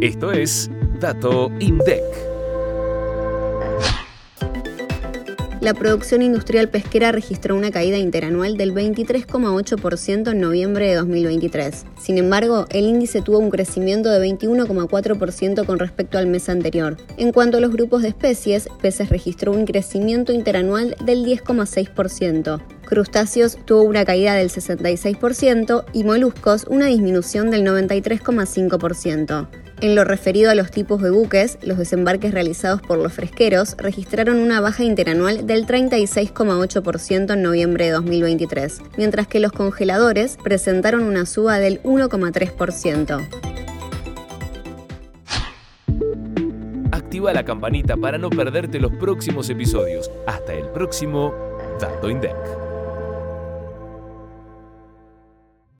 Esto es Dato INDEC. La producción industrial pesquera registró una caída interanual del 23,8% en noviembre de 2023. Sin embargo, el índice tuvo un crecimiento de 21,4% con respecto al mes anterior. En cuanto a los grupos de especies, peces registró un crecimiento interanual del 10,6%. Crustáceos tuvo una caída del 66% y moluscos una disminución del 93,5%. En lo referido a los tipos de buques, los desembarques realizados por los fresqueros registraron una baja interanual del 36,8% en noviembre de 2023, mientras que los congeladores presentaron una suba del 1,3%. Activa la campanita para no perderte los próximos episodios. Hasta el próximo Dato INDEC.